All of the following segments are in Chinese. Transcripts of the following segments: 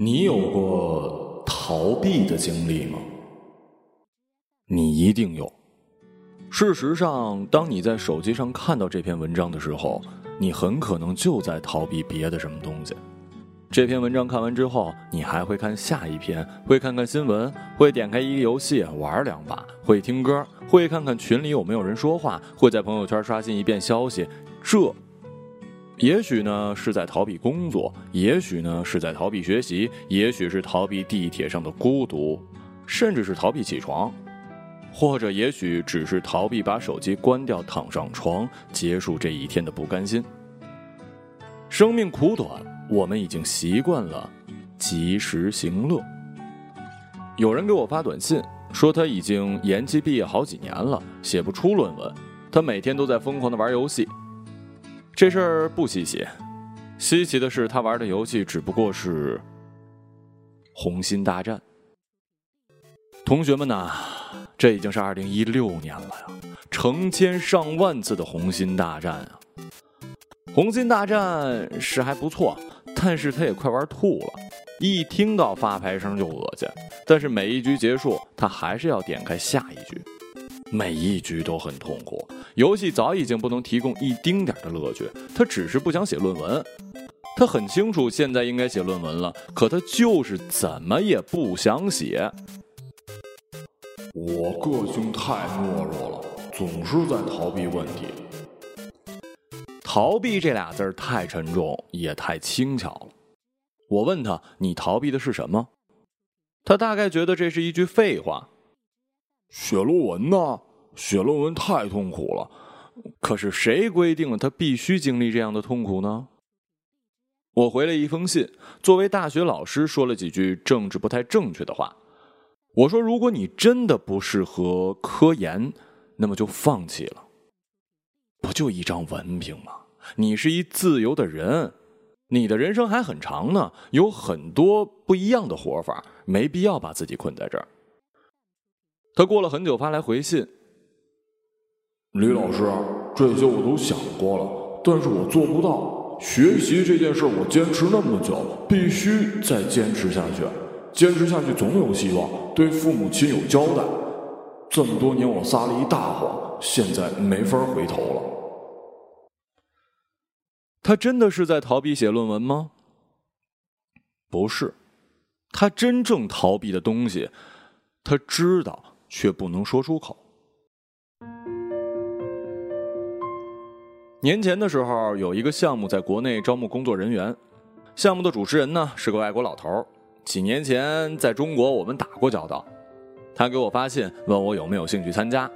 你有过逃避的经历吗？你一定有。事实上，当你在手机上看到这篇文章的时候，你很可能就在逃避别的什么东西。这篇文章看完之后，你还会看下一篇，会看看新闻，会点开一个游戏玩两把，会听歌，会看看群里有没有人说话，会在朋友圈刷新一遍消息。这。也许呢是在逃避工作，也许呢是在逃避学习，也许是逃避地铁上的孤独，甚至是逃避起床，或者也许只是逃避把手机关掉，躺上床，结束这一天的不甘心。生命苦短，我们已经习惯了及时行乐。有人给我发短信说他已经延期毕业好几年了，写不出论文，他每天都在疯狂的玩游戏。这事儿不稀奇，稀奇的是他玩的游戏只不过是《红心大战》。同学们呐，这已经是二零一六年了呀，成千上万次的《红心大战》啊，《红心大战》是还不错，但是他也快玩吐了，一听到发牌声就恶心。但是每一局结束，他还是要点开下一局。每一局都很痛苦，游戏早已经不能提供一丁点的乐趣。他只是不想写论文，他很清楚现在应该写论文了，可他就是怎么也不想写。我个性太懦弱了，总是在逃避问题。逃避这俩字儿太沉重，也太轻巧了。我问他：“你逃避的是什么？”他大概觉得这是一句废话。写论文呢？写论文太痛苦了。可是谁规定了他必须经历这样的痛苦呢？我回了一封信，作为大学老师说了几句政治不太正确的话。我说：“如果你真的不适合科研，那么就放弃了。不就一张文凭吗？你是一自由的人，你的人生还很长呢，有很多不一样的活法，没必要把自己困在这儿。”他过了很久发来回信，李老师，这些我都想过了，但是我做不到。学习这件事，我坚持那么久，必须再坚持下去。坚持下去总有希望，对父母亲有交代。这么多年我撒了一大谎，现在没法回头了。他真的是在逃避写论文吗？不是，他真正逃避的东西，他知道。却不能说出口。年前的时候，有一个项目在国内招募工作人员，项目的主持人呢是个外国老头几年前在中国我们打过交道，他给我发信问我有没有兴趣参加，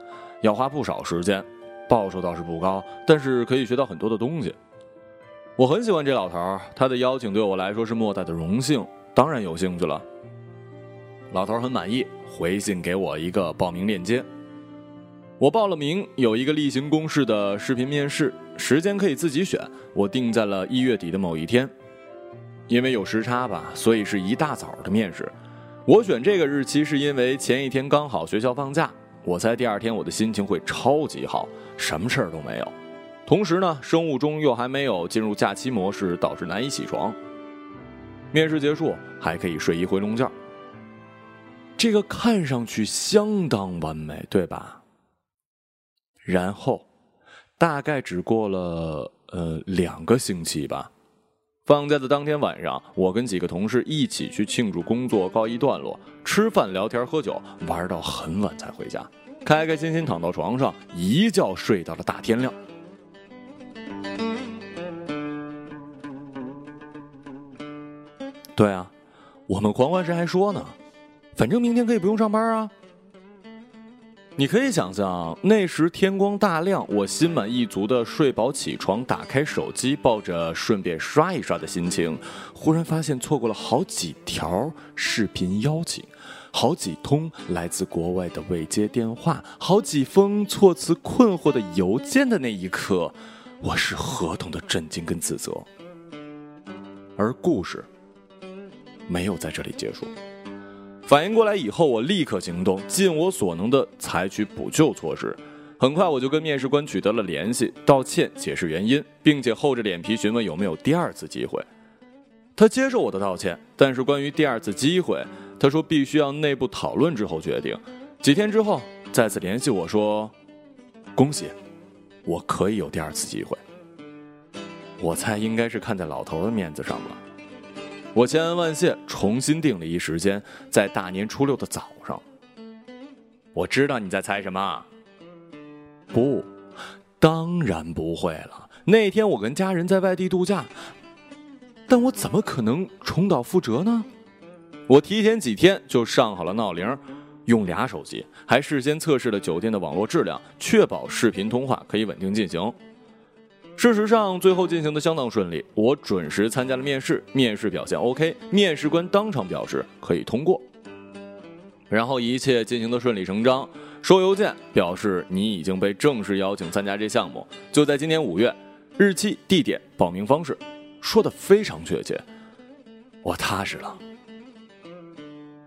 要花不少时间，报酬倒是不高，但是可以学到很多的东西。我很喜欢这老头他的邀请对我来说是莫大的荣幸，当然有兴趣了。老头很满意。回信给我一个报名链接，我报了名，有一个例行公事的视频面试，时间可以自己选，我定在了一月底的某一天，因为有时差吧，所以是一大早的面试。我选这个日期是因为前一天刚好学校放假，我猜第二天我的心情会超级好，什么事儿都没有。同时呢，生物钟又还没有进入假期模式，导致难以起床。面试结束，还可以睡一回笼觉。这个看上去相当完美，对吧？然后，大概只过了呃两个星期吧。放假的当天晚上，我跟几个同事一起去庆祝工作告一段落，吃饭、聊天、喝酒，玩到很晚才回家，开开心心躺到床上，一觉睡到了大天亮。对啊，我们狂欢时还说呢。反正明天可以不用上班啊！你可以想象，那时天光大亮，我心满意足的睡饱起床，打开手机，抱着顺便刷一刷的心情，忽然发现错过了好几条视频邀请，好几通来自国外的未接电话，好几封措辞困惑的邮件的那一刻，我是何等的震惊跟自责。而故事没有在这里结束。反应过来以后，我立刻行动，尽我所能的采取补救措施。很快，我就跟面试官取得了联系，道歉，解释原因，并且厚着脸皮询问有没有第二次机会。他接受我的道歉，但是关于第二次机会，他说必须要内部讨论之后决定。几天之后再次联系我说：“恭喜，我可以有第二次机会。”我猜应该是看在老头的面子上了。我千恩万谢，重新定了一时间，在大年初六的早上。我知道你在猜什么。不，当然不会了。那天我跟家人在外地度假。但我怎么可能重蹈覆辙呢？我提前几天就上好了闹铃，用俩手机，还事先测试了酒店的网络质量，确保视频通话可以稳定进行。事实上，最后进行的相当顺利。我准时参加了面试，面试表现 OK，面试官当场表示可以通过。然后一切进行的顺理成章，收邮件表示你已经被正式邀请参加这项目，就在今年五月，日期、地点、报名方式。说的非常确切，我踏实了。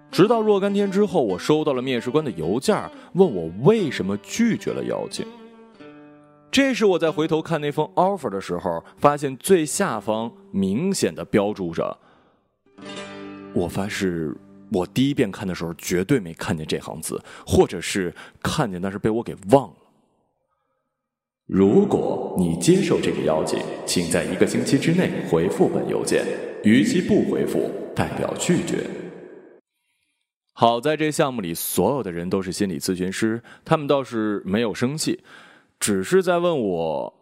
直到若干天之后，我收到了面试官的邮件，问我为什么拒绝了邀请。这时我在回头看那封 offer 的时候，发现最下方明显的标注着。我发誓，我第一遍看的时候绝对没看见这行字，或者是看见，但是被我给忘了。如果你接受这个邀请，请在一个星期之内回复本邮件。逾期不回复，代表拒绝。好在这项目里所有的人都是心理咨询师，他们倒是没有生气，只是在问我，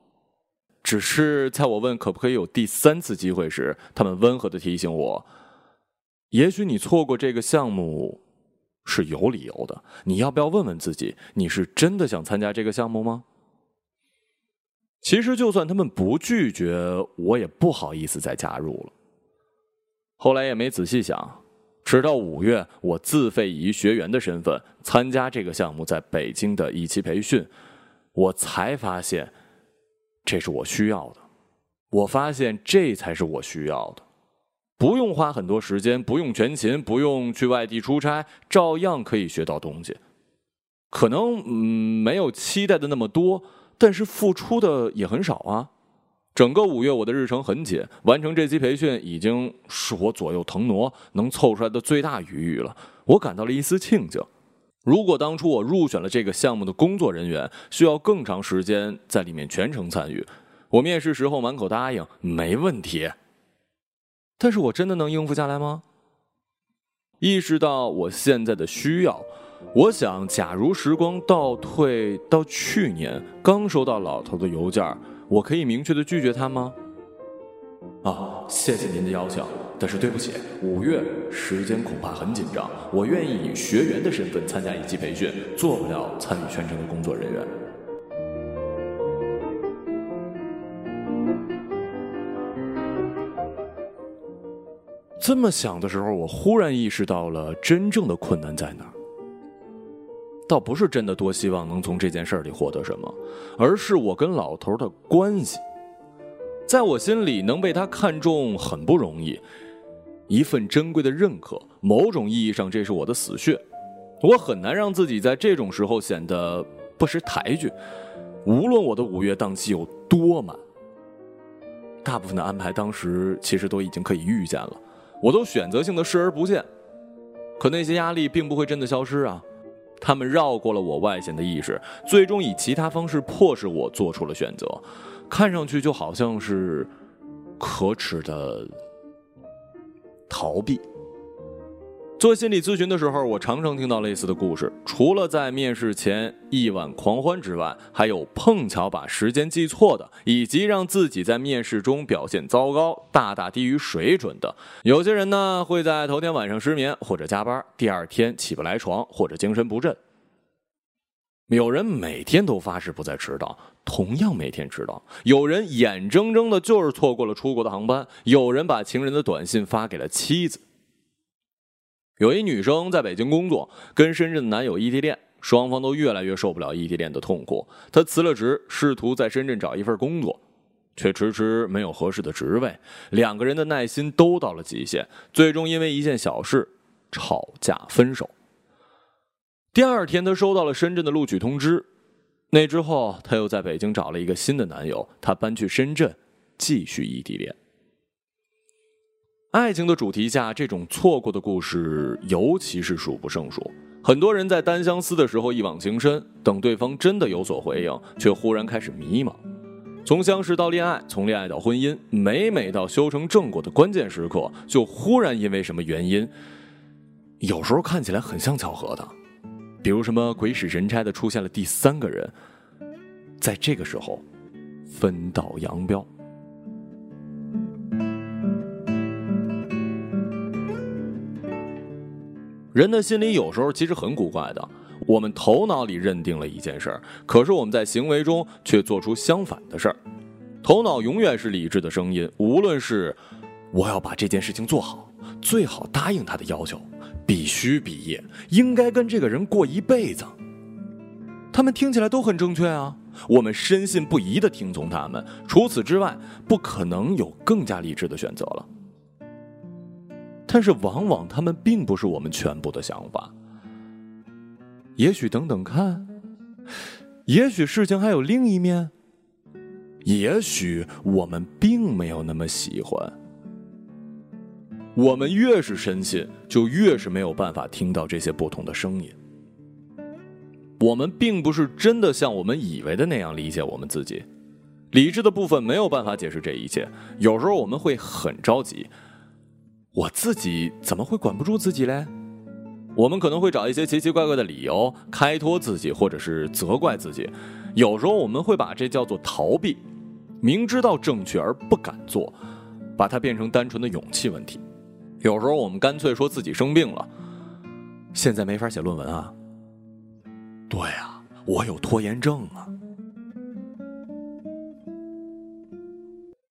只是在我问可不可以有第三次机会时，他们温和的提醒我，也许你错过这个项目是有理由的。你要不要问问自己，你是真的想参加这个项目吗？其实，就算他们不拒绝，我也不好意思再加入了。后来也没仔细想，直到五月，我自费以学员的身份参加这个项目在北京的一期培训，我才发现，这是我需要的。我发现这才是我需要的，不用花很多时间，不用全勤，不用去外地出差，照样可以学到东西。可能嗯，没有期待的那么多。但是付出的也很少啊！整个五月我的日程很紧，完成这期培训已经是我左右腾挪能凑出来的最大余裕了。我感到了一丝庆幸。如果当初我入选了这个项目的工作人员，需要更长时间在里面全程参与。我面试时候满口答应，没问题。但是我真的能应付下来吗？意识到我现在的需要。我想，假如时光倒退到去年，刚收到老头的邮件，我可以明确的拒绝他吗？啊，谢谢您的邀请，但是对不起，五月时间恐怕很紧张，我愿意以学员的身份参加一期培训，做不了参与全程的工作人员。这么想的时候，我忽然意识到了真正的困难在哪。倒不是真的多希望能从这件事里获得什么，而是我跟老头的关系，在我心里能被他看中很不容易，一份珍贵的认可，某种意义上这是我的死穴，我很难让自己在这种时候显得不识抬举，无论我的五月档期有多满，大部分的安排当时其实都已经可以预见了，我都选择性的视而不见，可那些压力并不会真的消失啊。他们绕过了我外显的意识，最终以其他方式迫使我做出了选择，看上去就好像是可耻的逃避。做心理咨询的时候，我常常听到类似的故事。除了在面试前一晚狂欢之外，还有碰巧把时间记错的，以及让自己在面试中表现糟糕、大大低于水准的。有些人呢，会在头天晚上失眠或者加班，第二天起不来床或者精神不振。有人每天都发誓不再迟到，同样每天迟到。有人眼睁睁的就是错过了出国的航班。有人把情人的短信发给了妻子。有一女生在北京工作，跟深圳的男友异地恋，双方都越来越受不了异地恋的痛苦。她辞了职，试图在深圳找一份工作，却迟迟没有合适的职位。两个人的耐心都到了极限，最终因为一件小事吵架分手。第二天，她收到了深圳的录取通知。那之后，她又在北京找了一个新的男友，她搬去深圳，继续异地恋。爱情的主题下，这种错过的故事尤其是数不胜数。很多人在单相思的时候一往情深，等对方真的有所回应，却忽然开始迷茫。从相识到恋爱，从恋爱到婚姻，每每到修成正果的关键时刻，就忽然因为什么原因，有时候看起来很像巧合的，比如什么鬼使神差的出现了第三个人，在这个时候分道扬镳。人的心里有时候其实很古怪的，我们头脑里认定了一件事儿，可是我们在行为中却做出相反的事儿。头脑永远是理智的声音，无论是我要把这件事情做好，最好答应他的要求，必须毕业，应该跟这个人过一辈子，他们听起来都很正确啊，我们深信不疑的听从他们。除此之外，不可能有更加理智的选择了。但是，往往他们并不是我们全部的想法。也许等等看，也许事情还有另一面，也许我们并没有那么喜欢。我们越是深信，就越是没有办法听到这些不同的声音。我们并不是真的像我们以为的那样理解我们自己，理智的部分没有办法解释这一切。有时候我们会很着急。我自己怎么会管不住自己嘞？我们可能会找一些奇奇怪怪的理由开脱自己，或者是责怪自己。有时候我们会把这叫做逃避，明知道正确而不敢做，把它变成单纯的勇气问题。有时候我们干脆说自己生病了，现在没法写论文啊。对啊，我有拖延症啊。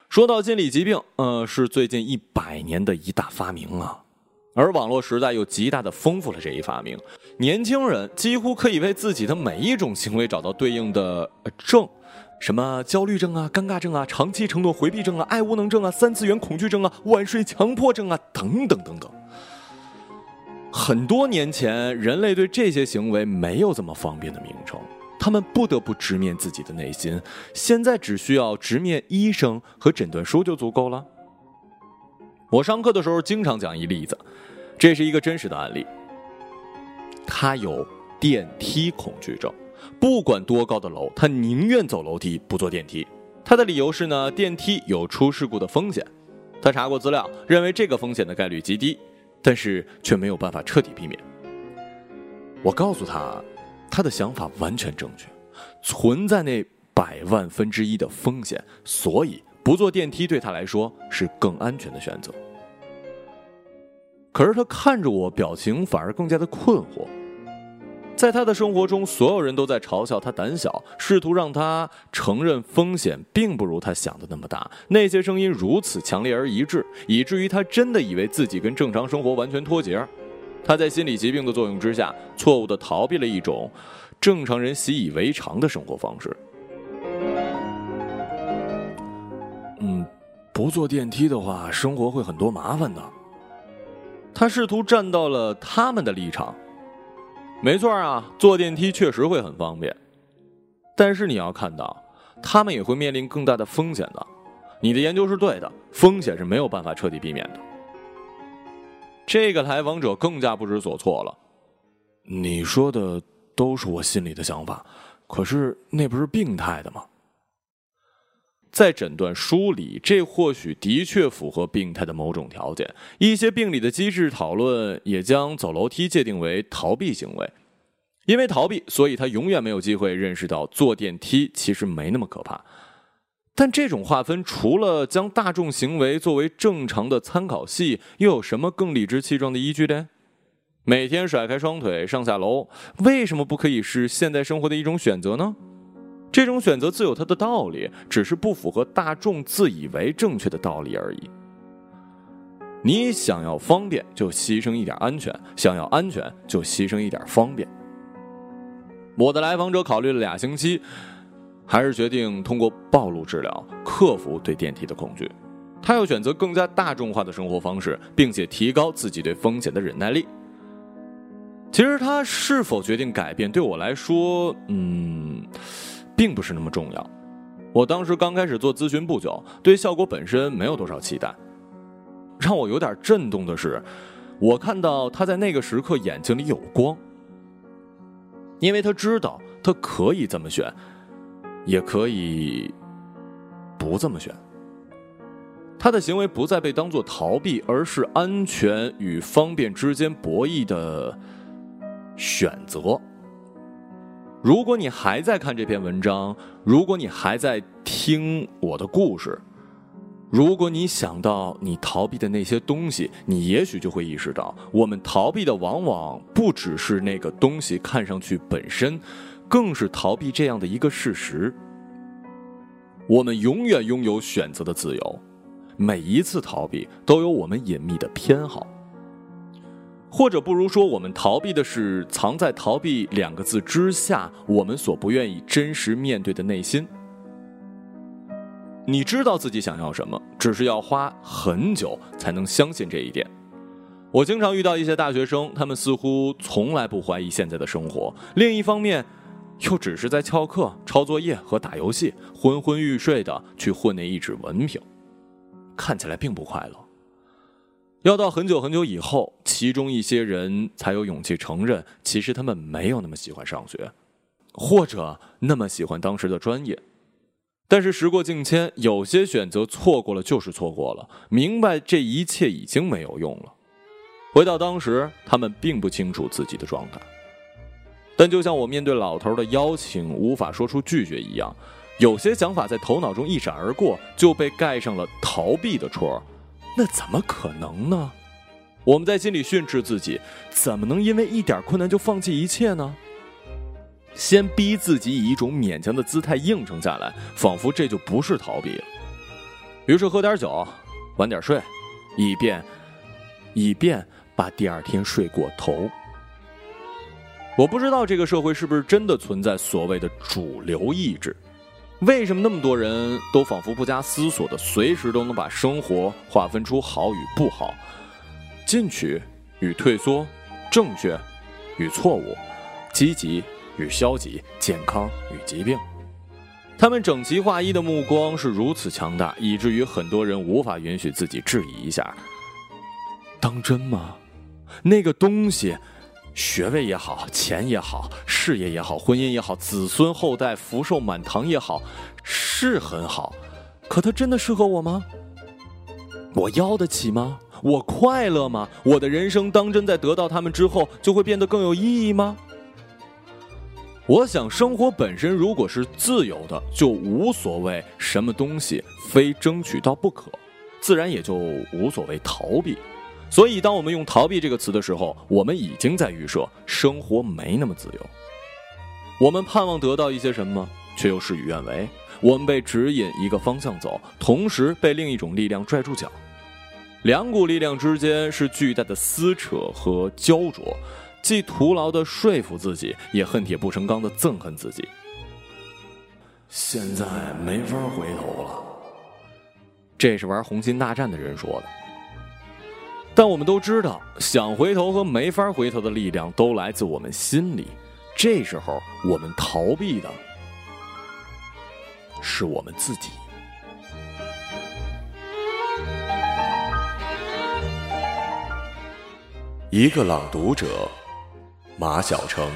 说到心理疾病，呃，是最近一百年的一大发明啊，而网络时代又极大的丰富了这一发明。年轻人几乎可以为自己的每一种行为找到对应的症，什么焦虑症啊、尴尬症啊、长期承诺回避症啊、爱无能症啊、三次元恐惧症啊、晚睡强迫症啊，等等等等。很多年前，人类对这些行为没有这么方便的名称。他们不得不直面自己的内心，现在只需要直面医生和诊断书就足够了。我上课的时候经常讲一例子，这是一个真实的案例。他有电梯恐惧症，不管多高的楼，他宁愿走楼梯不坐电梯。他的理由是呢，电梯有出事故的风险。他查过资料，认为这个风险的概率极低，但是却没有办法彻底避免。我告诉他。他的想法完全正确，存在那百万分之一的风险，所以不坐电梯对他来说是更安全的选择。可是他看着我，表情反而更加的困惑。在他的生活中，所有人都在嘲笑他胆小，试图让他承认风险并不如他想的那么大。那些声音如此强烈而一致，以至于他真的以为自己跟正常生活完全脱节。他在心理疾病的作用之下，错误的逃避了一种正常人习以为常的生活方式。嗯，不坐电梯的话，生活会很多麻烦的。他试图站到了他们的立场。没错啊，坐电梯确实会很方便，但是你要看到，他们也会面临更大的风险的。你的研究是对的，风险是没有办法彻底避免的。这个来访者更加不知所措了。你说的都是我心里的想法，可是那不是病态的吗？在诊断书里，这或许的确符合病态的某种条件。一些病理的机制讨论也将走楼梯界定为逃避行为，因为逃避，所以他永远没有机会认识到坐电梯其实没那么可怕。但这种划分，除了将大众行为作为正常的参考系，又有什么更理直气壮的依据呢？每天甩开双腿上下楼，为什么不可以是现代生活的一种选择呢？这种选择自有它的道理，只是不符合大众自以为正确的道理而已。你想要方便，就牺牲一点安全；想要安全，就牺牲一点方便。我的来访者考虑了俩星期。还是决定通过暴露治疗克服对电梯的恐惧。他要选择更加大众化的生活方式，并且提高自己对风险的忍耐力。其实他是否决定改变，对我来说，嗯，并不是那么重要。我当时刚开始做咨询不久，对效果本身没有多少期待。让我有点震动的是，我看到他在那个时刻眼睛里有光，因为他知道他可以这么选，也可以不这么选。他的行为不再被当作逃避，而是安全与方便之间博弈的选择。如果你还在看这篇文章，如果你还在听我的故事，如果你想到你逃避的那些东西，你也许就会意识到，我们逃避的往往不只是那个东西看上去本身，更是逃避这样的一个事实：我们永远拥有选择的自由。每一次逃避都有我们隐秘的偏好，或者不如说，我们逃避的是藏在“逃避”两个字之下，我们所不愿意真实面对的内心。你知道自己想要什么，只是要花很久才能相信这一点。我经常遇到一些大学生，他们似乎从来不怀疑现在的生活，另一方面，又只是在翘课、抄作业和打游戏，昏昏欲睡的去混那一纸文凭。看起来并不快乐。要到很久很久以后，其中一些人才有勇气承认，其实他们没有那么喜欢上学，或者那么喜欢当时的专业。但是时过境迁，有些选择错过了就是错过了，明白这一切已经没有用了。回到当时，他们并不清楚自己的状态。但就像我面对老头的邀请无法说出拒绝一样。有些想法在头脑中一闪而过，就被盖上了逃避的戳那怎么可能呢？我们在心里训斥自己：怎么能因为一点困难就放弃一切呢？先逼自己以一种勉强的姿态应承下来，仿佛这就不是逃避。于是喝点酒，晚点睡，以便以便把第二天睡过头。我不知道这个社会是不是真的存在所谓的主流意志。为什么那么多人都仿佛不加思索的，随时都能把生活划分出好与不好，进取与退缩，正确与错误，积极与消极，健康与疾病？他们整齐划一的目光是如此强大，以至于很多人无法允许自己质疑一下：当真吗？那个东西。学位也好，钱也好，事业也好，婚姻也好，子孙后代福寿满堂也好，是很好，可它真的适合我吗？我要得起吗？我快乐吗？我的人生当真在得到他们之后就会变得更有意义吗？我想，生活本身如果是自由的，就无所谓什么东西非争取到不可，自然也就无所谓逃避。所以，当我们用“逃避”这个词的时候，我们已经在预设生活没那么自由。我们盼望得到一些什么，却又事与愿违。我们被指引一个方向走，同时被另一种力量拽住脚。两股力量之间是巨大的撕扯和焦灼，既徒劳的说服自己，也恨铁不成钢的憎恨自己。现在没法回头了。这是玩红心大战的人说的。但我们都知道，想回头和没法回头的力量都来自我们心里。这时候，我们逃避的是我们自己。一个朗读者，马晓成。